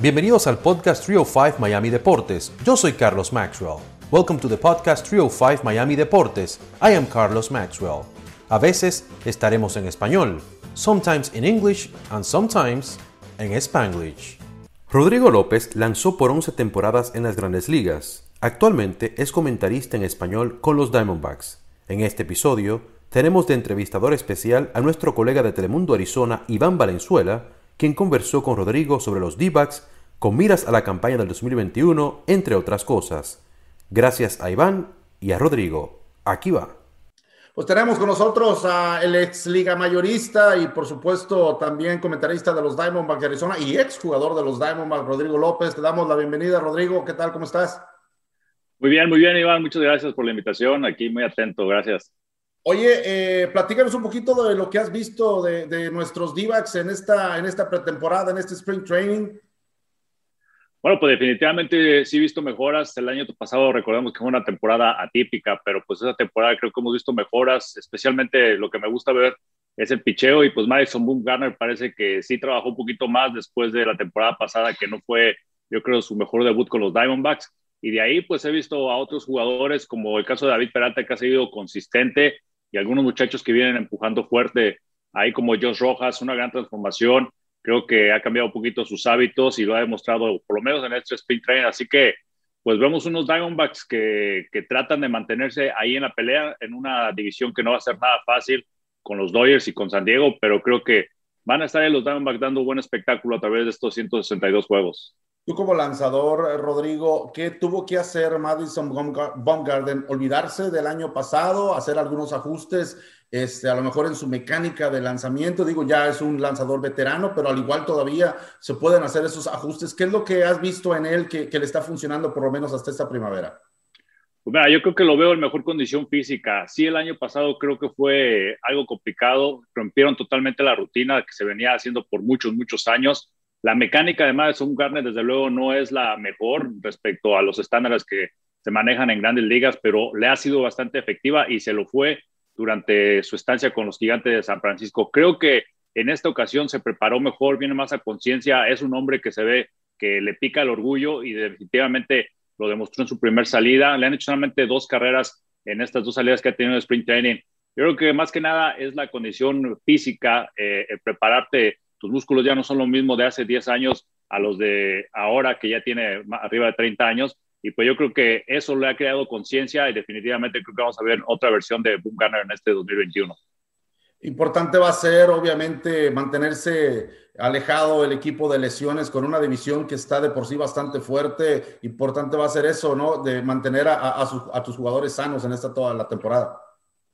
Bienvenidos al podcast 305 Miami Deportes. Yo soy Carlos Maxwell. Welcome to the podcast 305 Miami Deportes. I am Carlos Maxwell. A veces estaremos en español, sometimes in English and sometimes en Spanglish. Rodrigo López lanzó por 11 temporadas en las grandes ligas. Actualmente es comentarista en español con los Diamondbacks. En este episodio tenemos de entrevistador especial a nuestro colega de Telemundo Arizona, Iván Valenzuela, quien conversó con Rodrigo sobre los D-backs con miras a la campaña del 2021, entre otras cosas. Gracias a Iván y a Rodrigo. Aquí va. Pues tenemos con nosotros al ex liga mayorista y por supuesto también comentarista de los Diamondbacks de Arizona y ex jugador de los Diamondbacks, Rodrigo López. Te damos la bienvenida, Rodrigo. ¿Qué tal? ¿Cómo estás? Muy bien, muy bien, Iván. Muchas gracias por la invitación. Aquí muy atento. Gracias. Oye, eh, platícanos un poquito de lo que has visto de, nuestros D-backs en esta, en esta pretemporada, en este Spring Training. Bueno, pues definitivamente sí he visto mejoras. El año pasado recordemos que fue una temporada atípica, pero pues esa temporada creo que hemos visto mejoras, especialmente lo que me gusta ver es el picheo y pues Madison Garner parece que sí trabajó un poquito más después de la temporada pasada que no fue, yo creo, su mejor debut con los Diamondbacks. Y de ahí pues he visto a otros jugadores como el caso de David Peralta que ha seguido consistente y algunos muchachos que vienen empujando fuerte, ahí como Josh Rojas, una gran transformación. Creo que ha cambiado un poquito sus hábitos y lo ha demostrado por lo menos en este sprint train. Así que, pues vemos unos Diamondbacks que, que tratan de mantenerse ahí en la pelea, en una división que no va a ser nada fácil con los Dodgers y con San Diego, pero creo que van a estar en los Diamondbacks dando buen espectáculo a través de estos 162 juegos. Tú como lanzador, eh, Rodrigo, ¿qué tuvo que hacer Madison Baumgarten? ¿Olvidarse del año pasado? ¿Hacer algunos ajustes? Este, a lo mejor en su mecánica de lanzamiento, digo, ya es un lanzador veterano, pero al igual todavía se pueden hacer esos ajustes. ¿Qué es lo que has visto en él que, le está funcionando por lo menos hasta esta primavera? Pues mira, yo creo que lo veo en mejor condición física. Sí, el año pasado creo que fue algo complicado, rompieron totalmente la rutina que se venía haciendo por muchos, muchos años la mecánica de Garner, desde luego, no es la mejor respecto a los estándares que se manejan en grandes ligas, pero le ha sido bastante efectiva y se lo fue durante su estancia con los gigantes de San Francisco. Creo que en esta ocasión se preparó mejor, viene más a conciencia, es un hombre que se ve que le pica el orgullo y definitivamente lo demostró en su primer salida. Le han hecho solamente dos carreras en estas dos salidas que ha tenido en sprint training. Yo creo que más que nada es la condición física, eh, prepararte tus músculos ya no son lo mismo de hace 10 años a los de ahora que ya tiene arriba de 30 años. Y pues yo creo que eso le ha creado conciencia y definitivamente creo que vamos a ver otra versión de Boom Gunner en este 2021. Importante va a ser, obviamente, mantenerse alejado el equipo de lesiones con una división que está de por sí bastante fuerte. Importante va a ser eso, ¿no? De mantener a, a tus jugadores sanos en esta toda la temporada.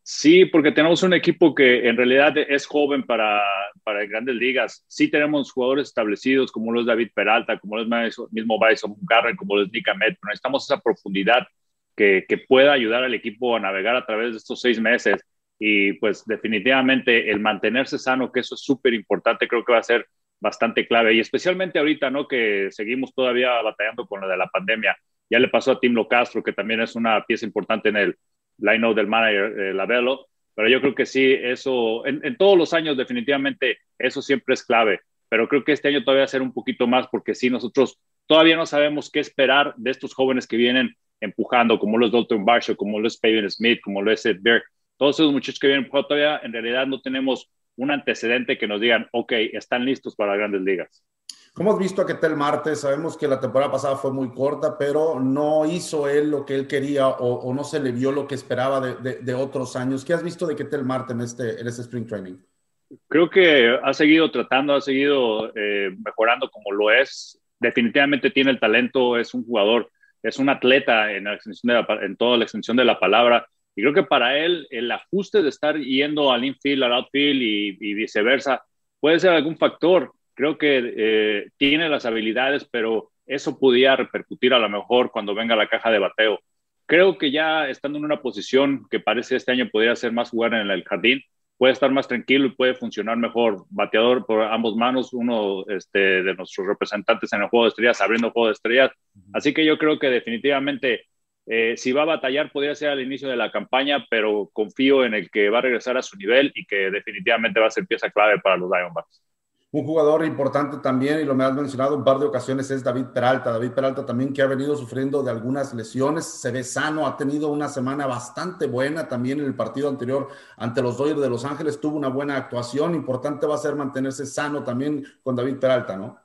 Sí, porque tenemos un equipo que en realidad es joven para, para grandes ligas. Sí tenemos jugadores establecidos como lo es David Peralta, como lo es mismo Bryson Garrett, como lo es Nick Ahmed, pero necesitamos esa profundidad que, que pueda ayudar al equipo a navegar a través de estos seis meses. Y pues definitivamente el mantenerse sano, que eso es súper importante, creo que va a ser bastante clave. Y especialmente ahorita, ¿no? Que seguimos todavía batallando con lo de la pandemia. Ya le pasó a Tim Locastro, que también es una pieza importante en el line del manager eh, Lavelo, pero yo creo que sí, eso, en, todos los años definitivamente eso siempre es clave, pero creo que este año todavía va a ser un poquito más porque sí, nosotros todavía no sabemos qué esperar de estos jóvenes que vienen empujando, como los Dalton Barshaw, como los Pavin Smith, como los Ed Berg, todos esos muchachos que vienen empujando todavía en realidad no tenemos un antecedente que nos digan, ok, están listos para grandes ligas. ¿Cómo has visto a Ketel Marte? Sabemos que la temporada pasada fue muy corta, pero no hizo él lo que él quería o, no se le vio lo que esperaba de, otros años. ¿Qué has visto de Ketel Marte en este, en este Spring Training? Creo que ha seguido tratando, ha seguido eh, mejorando como lo es. Definitivamente tiene el talento, es un jugador, es un atleta en, en toda la extensión de la palabra. Y creo que para él el ajuste de estar yendo al infield, al outfield y, y viceversa puede ser algún factor creo que eh, tiene las habilidades, pero eso podía repercutir a lo mejor cuando venga la caja de bateo. Creo que ya estando en una posición que parece este año podría ser más jugar en el jardín, puede estar más tranquilo y puede funcionar mejor. Bateador por ambos manos, uno este, de nuestros representantes en el juego de estrellas, abriendo juego de estrellas. Así que yo creo que definitivamente eh, si va a batallar podría ser al inicio de la campaña, pero confío en el que va a regresar a su nivel y que definitivamente va a ser pieza clave para los Diamondbacks. Un jugador importante también, y lo me has mencionado un par de ocasiones, es David Peralta. David Peralta también que ha venido sufriendo de algunas lesiones, se ve sano, ha tenido una semana bastante buena también en el partido anterior ante los Dodgers de Los Ángeles, tuvo una buena actuación. Importante va a ser mantenerse sano también con David Peralta, ¿no?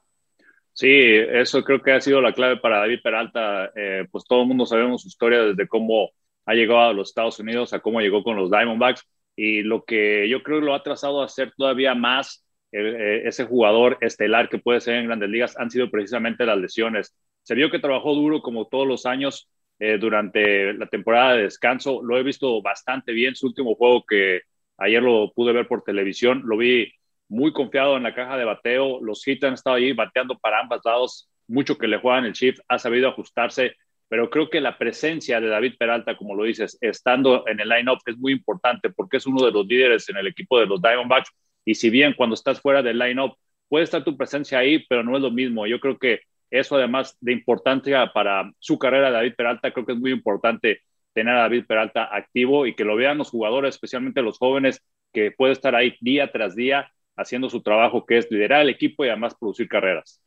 Sí, eso creo que ha sido la clave para David Peralta. Eh, pues todo el mundo sabemos su historia desde cómo ha llegado a los Estados Unidos a cómo llegó con los Diamondbacks y lo que yo creo que lo ha trazado a ser todavía más ese jugador estelar que puede ser en grandes ligas han sido precisamente las lesiones. Se vio que trabajó duro como todos los años eh, durante la temporada de descanso. Lo he visto bastante bien. Su último juego que ayer lo pude ver por televisión, lo vi muy confiado en la caja de bateo. Los hits han estado ahí bateando para ambos lados. Mucho que le juegan el shift, ha sabido ajustarse. Pero creo que la presencia de David Peralta, como lo dices, estando en el line-up es muy importante porque es uno de los líderes en el equipo de los Diamondbacks y si bien cuando estás fuera del line-up puede estar tu presencia ahí, pero no es lo mismo. Yo creo que eso además de importancia para su carrera David Peralta, creo que es muy importante tener a David Peralta activo y que lo vean los jugadores, especialmente los jóvenes, que puede estar ahí día tras día haciendo su trabajo, que es liderar el equipo y además producir carreras.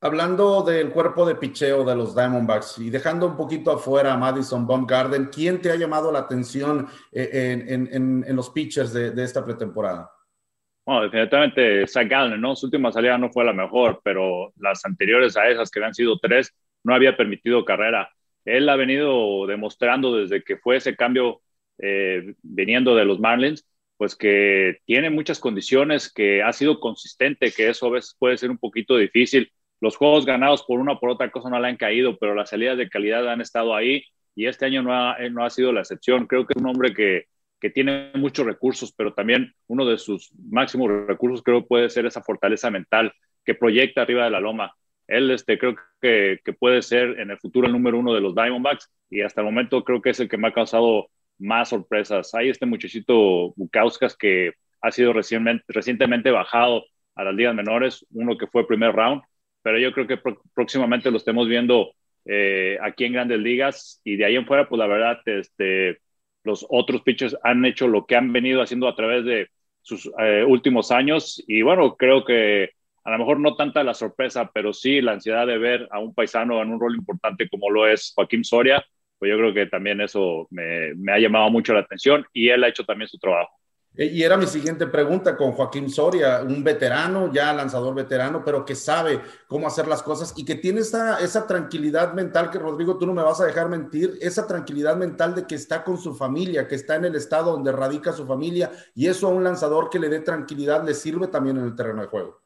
Hablando del cuerpo de picheo de los Diamondbacks y dejando un poquito afuera a Madison Baumgarten, ¿quién te ha llamado la atención eh, en, los pitchers de esta pretemporada? Bueno, definitivamente Zach Gallen, ¿no? Su última salida no fue la mejor, pero las anteriores a esas, que habían sido tres, no había permitido carrera. Él ha venido demostrando desde que fue ese cambio eh, viniendo de los Marlins, pues que tiene muchas condiciones, que ha sido consistente, que eso a veces puede ser un poquito difícil. Los juegos ganados por una o por otra cosa no le han caído, pero las salidas de calidad han estado ahí y este año no ha, no ha sido la excepción. Creo que es un hombre que, que tiene muchos recursos, pero también uno de sus máximos recursos creo puede ser esa fortaleza mental que proyecta arriba de la loma. Él este, creo que, que puede ser en el futuro el número uno de los Diamondbacks y hasta el momento creo que es el que me ha causado más sorpresas. Hay este muchachito Bukauskas que ha sido recientemente, bajado a las ligas menores, uno que fue primer round, pero yo creo que próximamente lo estemos viendo eh, aquí en grandes ligas y de ahí en fuera, pues la verdad, este, los otros pitchers han hecho lo que han venido haciendo a través de sus eh, últimos años. Y bueno, creo que a lo mejor no tanta la sorpresa, pero sí la ansiedad de ver a un paisano en un rol importante como lo es Joaquín Soria, pues yo creo que también eso me, me ha llamado mucho la atención y él ha hecho también su trabajo. Eh, y era mi siguiente pregunta con Joaquín Soria, un veterano, ya lanzador veterano, pero que sabe cómo hacer las cosas y que tiene esa, esa tranquilidad mental que Rodrigo, tú no me vas a dejar mentir, esa tranquilidad mental de que está con su familia, que está en el estado donde radica su familia y eso a un lanzador que le dé tranquilidad le sirve también en el terreno de juego.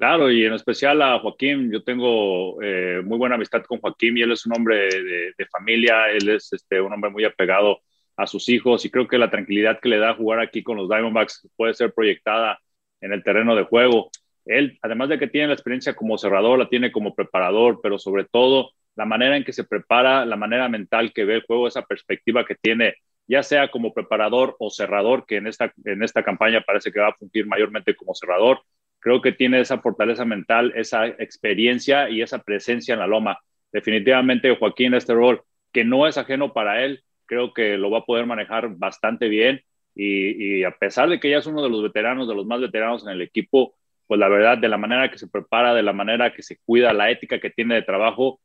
Claro, y en especial a Joaquín, yo tengo eh, muy buena amistad con Joaquín y él es un hombre de, familia, él es este, un hombre muy apegado a sus hijos y creo que la tranquilidad que le da jugar aquí con los Diamondbacks puede ser proyectada en el terreno de juego. Él, además de que tiene la experiencia como cerrador, la tiene como preparador, pero sobre todo la manera en que se prepara, la manera mental que ve el juego, esa perspectiva que tiene, ya sea como preparador o cerrador, que en esta, en esta campaña parece que va a fungir mayormente como cerrador. Creo que tiene esa fortaleza mental, esa experiencia y esa presencia en la loma. Definitivamente Joaquín, este rol que no es ajeno para él, creo que lo va a poder manejar bastante bien y, a pesar de que ya es uno de los veteranos, de los más veteranos en el equipo, pues la verdad, de la manera que se prepara, de la manera que se cuida, la ética que tiene de trabajo,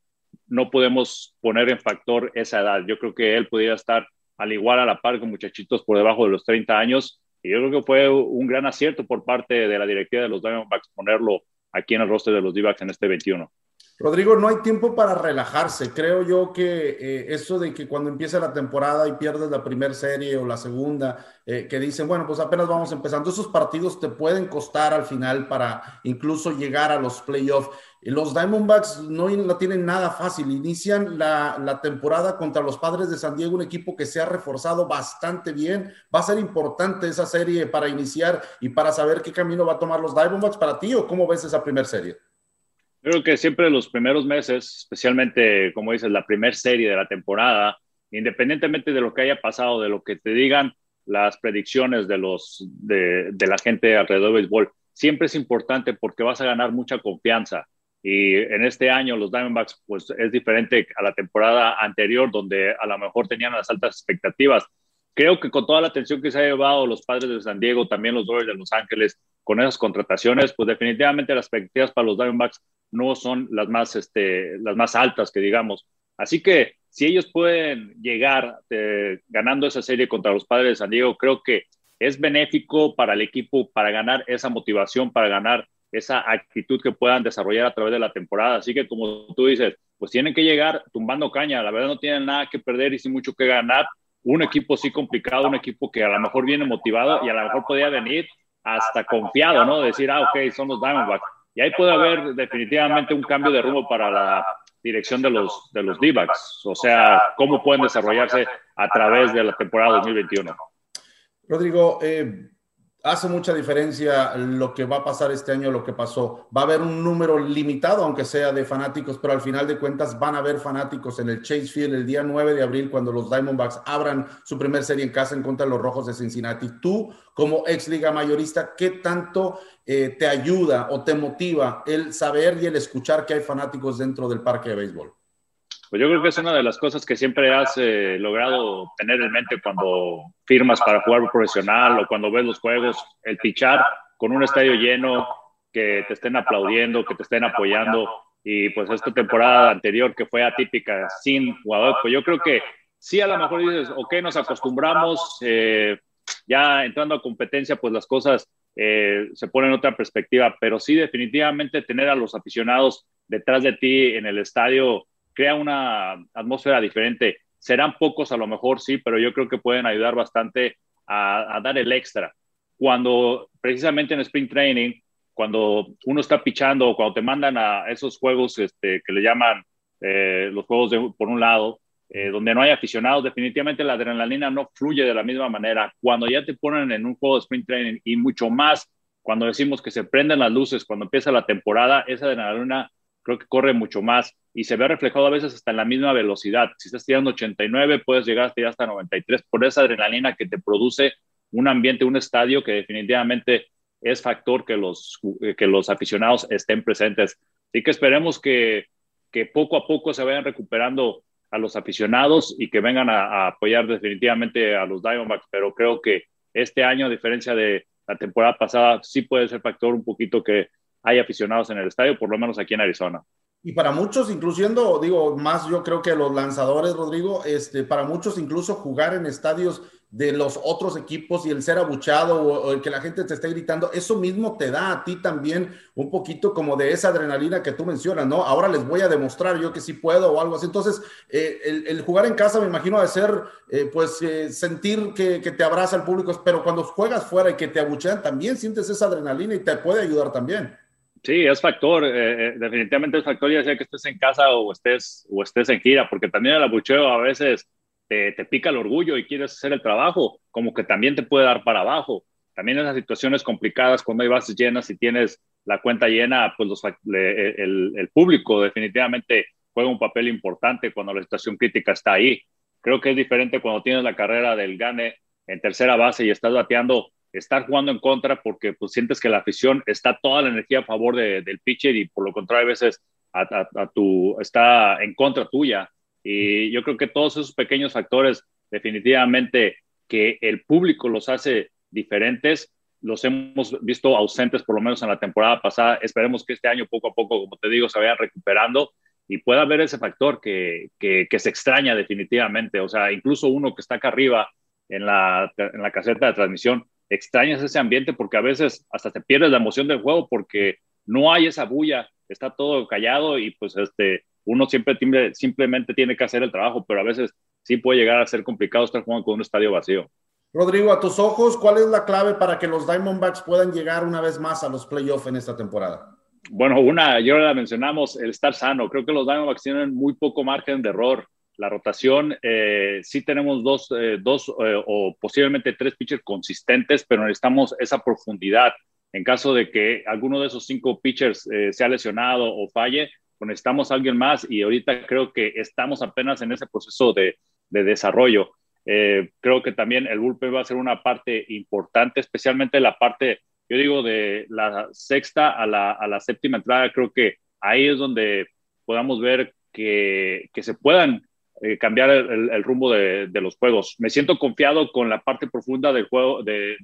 no podemos poner en factor esa edad. Yo creo que él podría estar al igual a la par con muchachitos por debajo de los 30 años y yo creo que fue un gran acierto por parte de la directiva de los Diamondbacks ponerlo aquí en el roster de los d en este 21. Rodrigo, no hay tiempo para relajarse. Creo yo que eh, eso de que cuando empieza la temporada y pierdes la primera serie o la segunda, eh, que dicen, bueno, pues apenas vamos empezando, esos partidos te pueden costar al final para incluso llegar a los playoffs. Los Diamondbacks no la tienen nada fácil. Inician la, la, temporada contra los Padres de San Diego, un equipo que se ha reforzado bastante bien. Va a ser importante esa serie para iniciar y para saber qué camino va a tomar los Diamondbacks para ti o cómo ves esa primera serie. Creo que siempre los primeros meses, especialmente, como dices, la primera serie de la temporada, independientemente de lo que haya pasado, de lo que te digan las predicciones de, los, de, de la gente alrededor del béisbol, siempre es importante porque vas a ganar mucha confianza. Y en este año los Diamondbacks, pues es diferente a la temporada anterior, donde a lo mejor tenían las altas expectativas. Creo que con toda la atención que se ha llevado los padres de San Diego, también los Dodgers de Los Ángeles, con esas contrataciones, pues definitivamente las expectativas para los Diamondbacks no son las más, este, las más altas que digamos. Así que si ellos pueden llegar eh, ganando esa serie contra los padres de San Diego, creo que es benéfico para el equipo para ganar esa motivación, para ganar esa actitud que puedan desarrollar a través de la temporada. Así que como tú dices, pues tienen que llegar tumbando caña, la verdad no tienen nada que perder y sin mucho que ganar. Un equipo sí complicado, un equipo que a lo mejor viene motivado y a lo mejor podría venir hasta confiado, ¿no? Decir, ah, ok, son los Diamondbacks. Y ahí puede haber definitivamente un cambio de rumbo para la dirección de los, de los D-backs. O sea, cómo pueden desarrollarse a través de la temporada 2021. Rodrigo, eh, hace mucha diferencia lo que va a pasar este año, lo que pasó. Va a haber un número limitado, aunque sea de fanáticos, pero al final de cuentas van a haber fanáticos en el Chase Field el día 9 de abril cuando los Diamondbacks abran su primer serie en casa en contra de los Rojos de Cincinnati. Tú, como ex liga mayorista, ¿qué tanto eh, te ayuda o te motiva el saber y el escuchar que hay fanáticos dentro del parque de béisbol? Pues yo creo que es una de las cosas que siempre has eh, logrado tener en mente cuando firmas para jugar profesional o cuando ves los juegos, el pichar con un estadio lleno, que te estén aplaudiendo, que te estén apoyando. Y pues esta temporada anterior que fue atípica, sin jugador, pues yo creo que sí a lo mejor dices, ok, nos acostumbramos, eh, ya entrando a competencia, pues las cosas eh, se ponen en otra perspectiva, pero sí definitivamente tener a los aficionados detrás de ti en el estadio crea una atmósfera diferente. Serán pocos a lo mejor, sí, pero yo creo que pueden ayudar bastante a, dar el extra. Cuando precisamente en Spring Training, cuando uno está pichando o cuando te mandan a esos juegos este, que le llaman eh, los juegos por un lado, eh, donde no hay aficionados, definitivamente la adrenalina no fluye de la misma manera. Cuando ya te ponen en un juego de sprint training y mucho más, cuando decimos que se prenden las luces, cuando empieza la temporada, esa adrenalina creo que corre mucho más y se ve reflejado a veces hasta en la misma velocidad. Si estás tirando 89, puedes llegar hasta, hasta 93 por esa adrenalina que te produce un ambiente, un estadio que definitivamente es factor que los, que los aficionados estén presentes. Así que esperemos que, que poco a poco se vayan recuperando a los aficionados y que vengan a, a, apoyar definitivamente a los Diamondbacks, pero creo que este año, a diferencia de la temporada pasada, sí puede ser factor un poquito que hay aficionados en el estadio, por lo menos aquí en Arizona. Y para muchos, incluyendo, digo, más yo creo que los lanzadores, Rodrigo, este, para muchos incluso jugar en estadios de los otros equipos y el ser abuchado o, el que la gente te esté gritando, eso mismo te da a ti también un poquito como de esa adrenalina que tú mencionas, ¿no? Ahora les voy a demostrar yo que sí puedo o algo así. Entonces, eh, el, jugar en casa me imagino de ser, eh, pues, eh, sentir que, que, te abraza el público, pero cuando juegas fuera y que te abuchean, también sientes esa adrenalina y te puede ayudar también. Sí, es factor, eh, eh, definitivamente es factor, ya sea que estés en casa o estés, o estés en gira, porque también el abucheo a veces te, pica el orgullo y quieres hacer el trabajo, como que también te puede dar para abajo. También en las situaciones complicadas, cuando hay bases llenas y tienes la cuenta llena, pues los, el, el, público definitivamente juega un papel importante cuando la situación crítica está ahí. Creo que es diferente cuando tienes la carrera del gane en tercera base y estás bateando estar jugando en contra porque pues sientes que la afición está toda la energía a favor de, del pitcher y por lo contrario a veces a, tu, está en contra tuya. Y yo creo que todos esos pequeños factores definitivamente que el público los hace diferentes, los hemos visto ausentes por lo menos en la temporada pasada. Esperemos que este año poco a poco, como te digo, se vayan recuperando y pueda haber ese factor que, que, que se extraña definitivamente. O sea, incluso uno que está acá arriba en la, en la caseta de transmisión, extrañas ese ambiente porque a veces hasta te pierdes la emoción del juego porque no hay esa bulla, está todo callado y pues este, uno siempre simplemente tiene que hacer el trabajo, pero a veces sí puede llegar a ser complicado estar jugando con un estadio vacío. Rodrigo, a tus ojos, ¿cuál es la clave para que los Diamondbacks puedan llegar una vez más a los playoffs en esta temporada? Bueno, una, ya la mencionamos, el estar sano. Creo que los Diamondbacks tienen muy poco margen de error la rotación, eh, sí tenemos dos, eh, dos eh, o posiblemente tres pitchers consistentes, pero necesitamos esa profundidad. En caso de que alguno de esos cinco pitchers eh, sea lesionado o falle, pues necesitamos a alguien más y ahorita creo que estamos apenas en ese proceso de, de desarrollo. creo que también el bullpen va a ser una parte importante, especialmente la parte, yo digo, de la sexta a la, a la séptima entrada. Creo que ahí es donde podamos ver que, que se puedan eh, cambiar el, rumbo de, los juegos. Me siento confiado con la parte profunda del juego, del,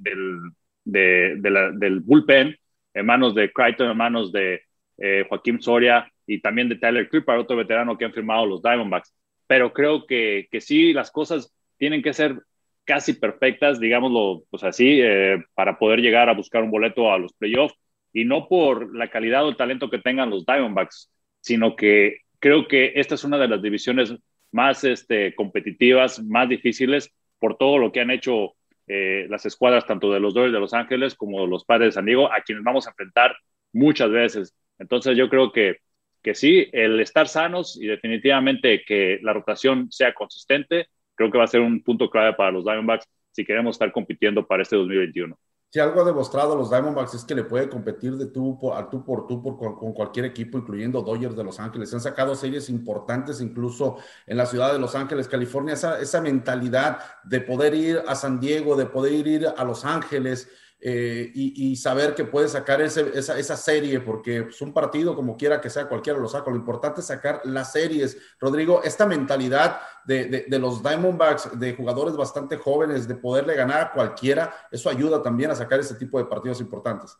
del bullpen, en manos de Crichton, en manos de eh, Joaquín Soria y también de Tyler Clippard, otro veterano que han firmado los Diamondbacks. Pero creo que, que sí, las cosas tienen que ser casi perfectas, digámoslo pues así, eh, para poder llegar a buscar un boleto a los playoffs y no por la calidad o el talento que tengan los Diamondbacks, sino que creo que esta es una de las divisiones más este, competitivas, más difíciles por todo lo que han hecho eh, las escuadras tanto de los Dodgers de Los Ángeles como los Padres de San Diego, a quienes vamos a enfrentar muchas veces. Entonces yo creo que, que sí, el estar sanos y definitivamente que la rotación sea consistente, creo que va a ser un punto clave para los Diamondbacks si queremos estar compitiendo para este 2021. Si algo ha demostrado los Diamondbacks es que le puede competir de tú por, tú por tú por, con, cualquier equipo, incluyendo Dodgers de Los Ángeles. Se han sacado series importantes incluso en la ciudad de Los Ángeles, California. Esa, esa mentalidad de poder ir a San Diego, de poder ir a Los Ángeles, eh, y, saber que puede sacar esa, esa, serie, porque es un partido, como quiera que sea, cualquiera lo saca. Lo importante es sacar las series. Rodrigo, esta mentalidad de, de, los Diamondbacks, de jugadores bastante jóvenes, de poderle ganar a cualquiera, eso ayuda también a sacar ese tipo de partidos importantes.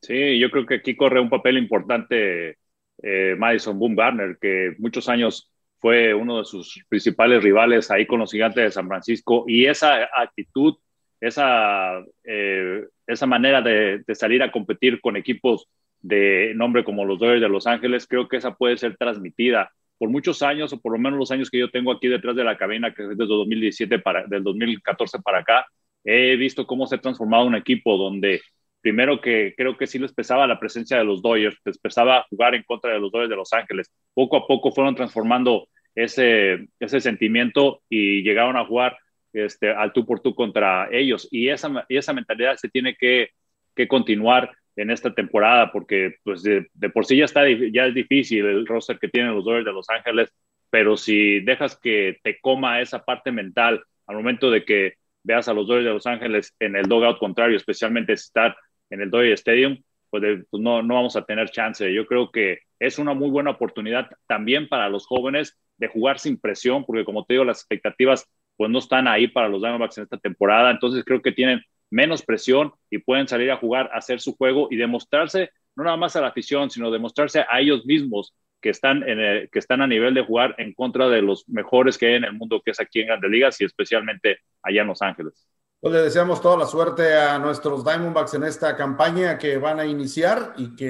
Sí, yo creo que aquí corre un papel importante eh, Madison Boom Garner, que muchos años fue uno de sus principales rivales ahí con los gigantes de San Francisco, y esa actitud esa, eh, esa manera de, salir a competir con equipos de nombre como los Dodgers de Los Ángeles, creo que esa puede ser transmitida por muchos años, o por lo menos los años que yo tengo aquí detrás de la cabina, que es desde 2017 para, del 2014 para acá, he visto cómo se ha transformado un equipo donde primero que creo que sí les pesaba la presencia de los Dodgers, les pesaba jugar en contra de los Dodgers de Los Ángeles. Poco a poco fueron transformando ese, ese sentimiento y llegaron a jugar este, al tú por tú contra ellos. Y esa, y esa mentalidad se tiene que, que continuar en esta temporada porque pues de, por sí ya, está, ya es difícil el roster que tienen los Dodgers de Los Ángeles, pero si dejas que te coma esa parte mental al momento de que veas a los Dodgers de Los Ángeles en el dogout contrario, especialmente estar en el Dodger Stadium, pues, pues, no, no vamos a tener chance. Yo creo que es una muy buena oportunidad también para los jóvenes de jugar sin presión, porque como te digo, las expectativas pues no están ahí para los Diamondbacks en esta temporada. Entonces creo que tienen menos presión y pueden salir a jugar, hacer su juego y demostrarse, no nada más a la afición, sino demostrarse a ellos mismos que están, en que están a nivel de jugar en contra de los mejores que hay en el mundo, que es aquí en Grandes Ligas y especialmente allá en Los Ángeles. Pues le deseamos toda la suerte a nuestros Diamondbacks en esta campaña que van a iniciar y que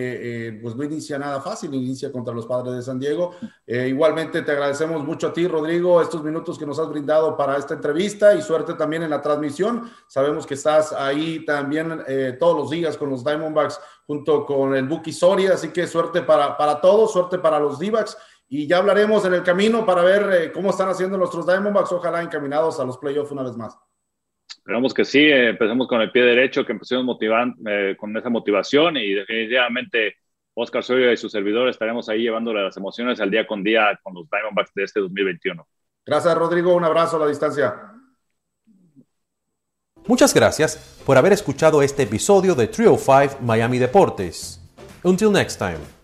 eh, pues no inicia nada fácil, inicia contra los Padres de San Diego. Eh, igualmente te agradecemos mucho a ti, Rodrigo, estos minutos que nos has brindado para esta entrevista y suerte también en la transmisión. Sabemos que estás ahí también eh, todos los días con los Diamondbacks junto con el Buki Soria, así que suerte para, para todos, suerte para los d y ya hablaremos en el camino para ver cómo están haciendo nuestros Diamondbacks, ojalá encaminados a los playoffs una vez más. Esperamos que sí, eh, empecemos con el pie derecho, que empecemos motivando, eh, con esa motivación y definitivamente Oscar Soria y su servidor estaremos ahí llevándole las emociones al día con día con los Diamondbacks de este 2021. Gracias, Rodrigo. Un abrazo a la distancia. Muchas gracias por haber escuchado este episodio de Trio 5 Miami Deportes. Until next time.